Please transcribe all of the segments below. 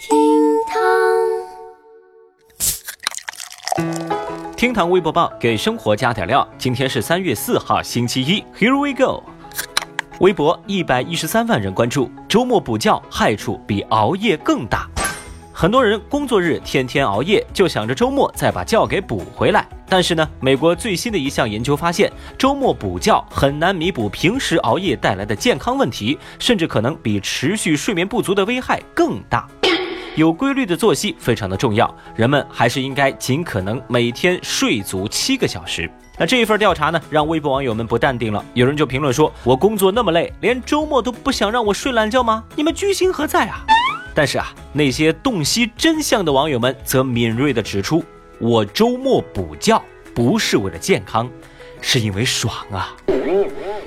厅堂，厅堂微博报给生活加点料。今天是三月四号，星期一。Here we go。微博一百一十三万人关注，周末补觉害处比熬夜更大。很多人工作日天天熬夜，就想着周末再把觉给补回来。但是呢，美国最新的一项研究发现，周末补觉很难弥补平时熬夜带来的健康问题，甚至可能比持续睡眠不足的危害更大。有规律的作息非常的重要，人们还是应该尽可能每天睡足七个小时。那这一份调查呢，让微博网友们不淡定了。有人就评论说：“我工作那么累，连周末都不想让我睡懒觉吗？你们居心何在啊？”但是啊，那些洞悉真相的网友们则敏锐地指出：“我周末补觉不是为了健康，是因为爽啊！”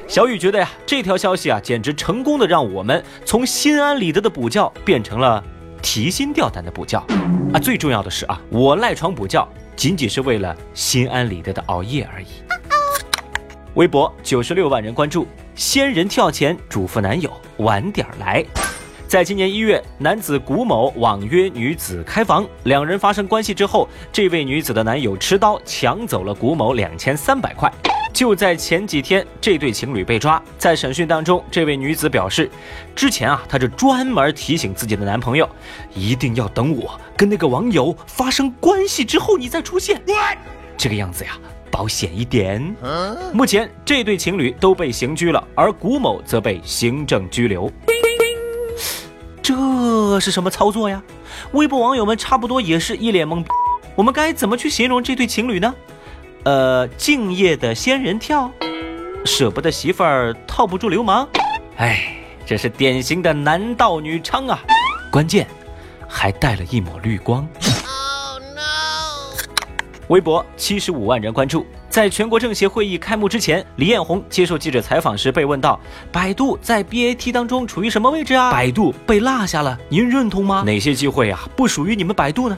小雨觉得呀，这条消息啊，简直成功的让我们从心安理得的补觉变成了提心吊胆的补觉啊！最重要的是啊，我赖床补觉仅仅是为了心安理得的熬夜而已。微博九十六万人关注，仙人跳前嘱咐男友晚点来。在今年一月，男子古某网约女子开房，两人发生关系之后，这位女子的男友持刀抢走了古某两千三百块。就在前几天，这对情侣被抓。在审讯当中，这位女子表示，之前啊，她是专门提醒自己的男朋友，一定要等我跟那个网友发生关系之后，你再出现，这个样子呀，保险一点。目前，这对情侣都被刑拘了，而古某则被行政拘留。这是什么操作呀？微博网友们差不多也是一脸懵逼。我们该怎么去形容这对情侣呢？呃，敬业的仙人跳，舍不得媳妇儿套不住流氓。哎，这是典型的男盗女娼啊！关键还带了一抹绿光。微博七十五万人关注。在全国政协会议开幕之前，李彦宏接受记者采访时被问到：“百度在 BAT 当中处于什么位置啊？百度被落下了，您认同吗？哪些机会啊不属于你们百度呢？”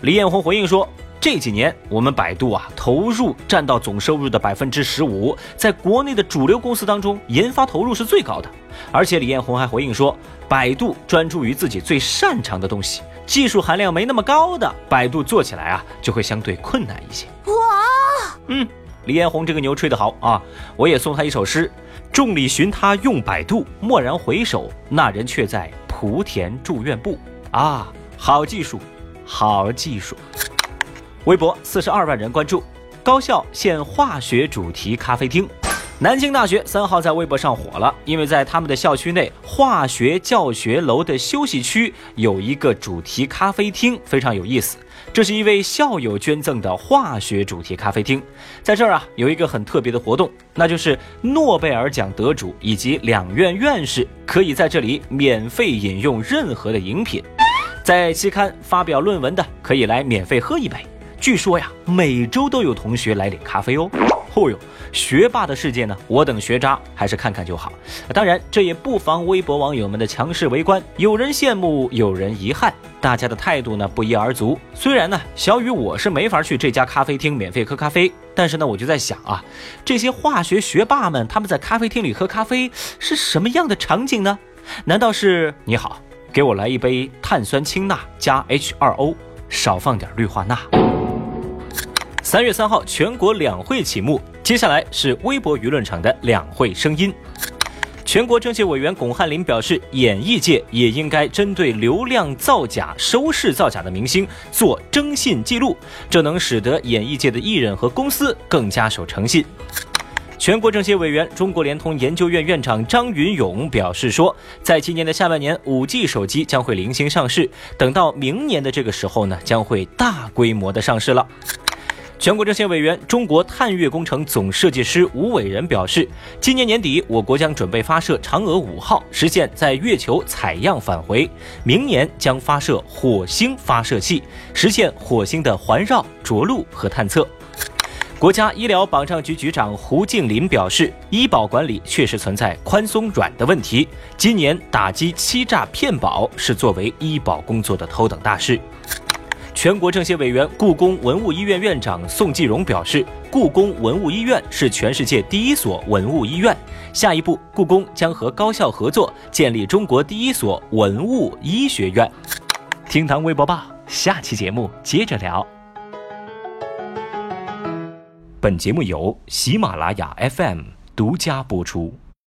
李彦宏回应说：“这几年我们百度啊投入占到总收入的百分之十五，在国内的主流公司当中，研发投入是最高的。而且李彦宏还回应说，百度专注于自己最擅长的东西，技术含量没那么高的，百度做起来啊就会相对困难一些。”哇，嗯，李彦宏这个牛吹得好啊！我也送他一首诗：众里寻他用百度，蓦然回首，那人却在莆田住院部。啊，好技术，好技术！微博四十二万人关注，高校现化学主题咖啡厅。南京大学三号在微博上火了，因为在他们的校区内化学教学楼的休息区有一个主题咖啡厅，非常有意思。这是一位校友捐赠的化学主题咖啡厅，在这儿啊有一个很特别的活动，那就是诺贝尔奖得主以及两院院士可以在这里免费饮用任何的饮品，在期刊发表论文的可以来免费喝一杯。据说呀，每周都有同学来领咖啡哦。哦哟，学霸的世界呢，我等学渣还是看看就好。当然，这也不妨微博网友们的强势围观，有人羡慕，有人遗憾，大家的态度呢不一而足。虽然呢，小雨我是没法去这家咖啡厅免费喝咖啡，但是呢，我就在想啊，这些化学学霸们他们在咖啡厅里喝咖啡是什么样的场景呢？难道是你好，给我来一杯碳酸氢钠加 H2O，少放点氯化钠？三月三号，全国两会启幕。接下来是微博舆论场的两会声音。全国政协委员巩汉林表示，演艺界也应该针对流量造假、收视造假的明星做征信记录，这能使得演艺界的艺人和公司更加守诚信。全国政协委员、中国联通研究院院长张云勇表示说，在今年的下半年，5G 手机将会零星上市，等到明年的这个时候呢，将会大规模的上市了。全国政协委员、中国探月工程总设计师吴伟仁表示，今年年底，我国将准备发射嫦娥五号，实现在月球采样返回；明年将发射火星发射器，实现火星的环绕、着陆和探测。国家医疗保障局局长胡静林表示，医保管理确实存在宽松软的问题，今年打击欺诈骗保是作为医保工作的头等大事。全国政协委员、故宫文物医院院长宋继荣表示，故宫文物医院是全世界第一所文物医院。下一步，故宫将和高校合作，建立中国第一所文物医学院。厅堂微博报，下期节目接着聊。本节目由喜马拉雅 FM 独家播出。